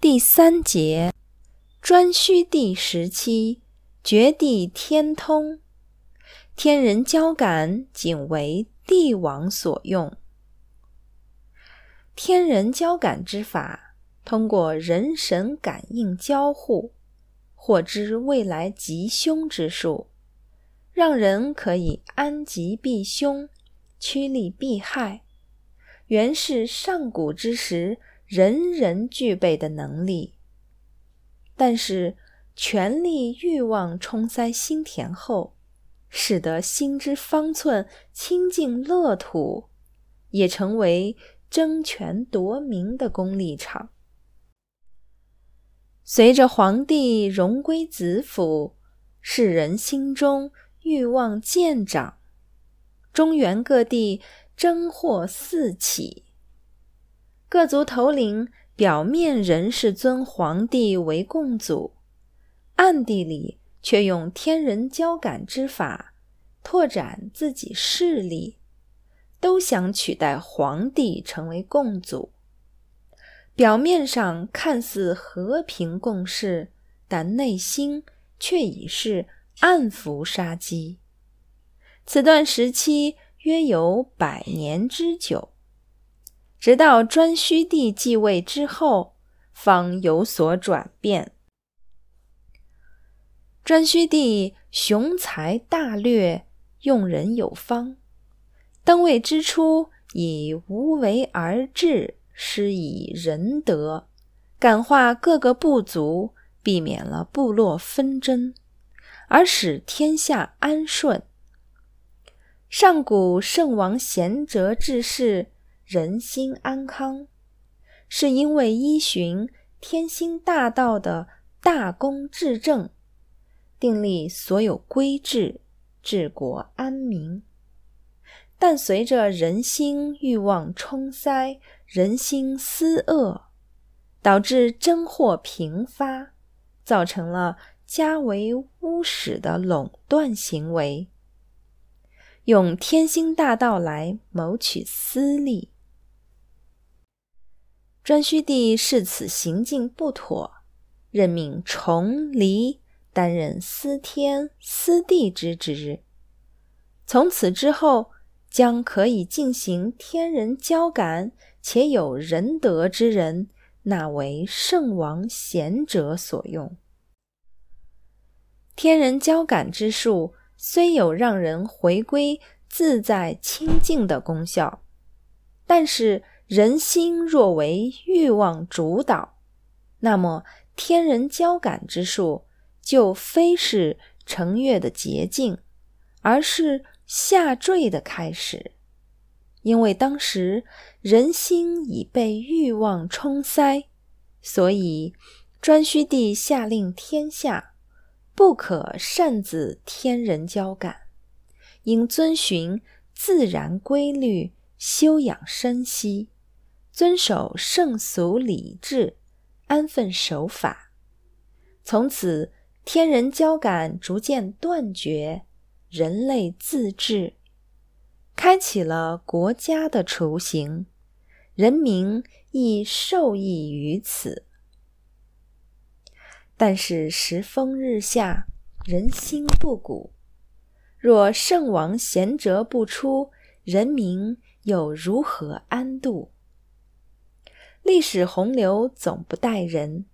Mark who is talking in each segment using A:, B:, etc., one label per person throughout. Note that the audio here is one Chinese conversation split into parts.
A: 第三节，颛顼帝时期，绝地天通，天人交感仅为帝王所用。天人交感之法，通过人神感应交互，获知未来吉凶之术，让人可以安吉避凶、趋利避害。原是上古之时人人具备的能力。但是权力欲望冲塞心田后，使得心之方寸清净乐土，也成为。争权夺名的功利场。随着皇帝荣归子府，世人心中欲望渐长，中原各地争祸四起。各族头领表面仍是尊皇帝为共祖，暗地里却用天人交感之法拓展自己势力。都想取代皇帝成为共祖，表面上看似和平共事，但内心却已是暗伏杀机。此段时期约有百年之久，直到颛顼帝继位之后，方有所转变。颛顼帝雄才大略，用人有方。登位之初，以无为而治，施以仁德，感化各个部族，避免了部落纷争，而使天下安顺。上古圣王贤哲治世，人心安康，是因为依循天心大道的大公治政，订立所有规制，治国安民。但随着人心欲望冲塞，人心思恶，导致真祸频发，造成了家为巫使的垄断行为，用天心大道来谋取私利。颛顼帝视此行径不妥，任命崇黎担任司天、司地之职。从此之后。将可以进行天人交感且有仁德之人，纳为圣王贤者所用。天人交感之术虽有让人回归自在清净的功效，但是人心若为欲望主导，那么天人交感之术就非是成月的捷径，而是。下坠的开始，因为当时人心已被欲望冲塞，所以颛顼帝下令天下不可擅自天人交感，应遵循自然规律，休养生息，遵守圣俗礼制，安分守法。从此，天人交感逐渐断绝。人类自治，开启了国家的雏形，人民亦受益于此。但是时风日下，人心不古，若圣王贤哲不出，人民又如何安度？历史洪流总不待人，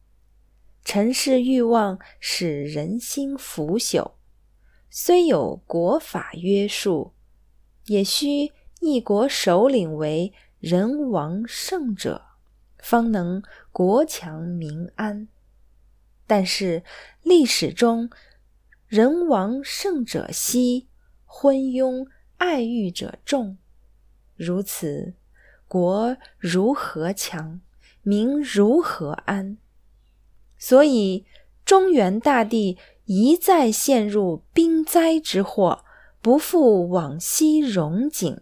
A: 尘世欲望使人心腐朽。虽有国法约束，也需一国首领为人王圣者，方能国强民安。但是历史中，人王圣者稀，昏庸爱欲者众，如此，国如何强，民如何安？所以中原大地。一再陷入兵灾之祸，不复往昔荣景。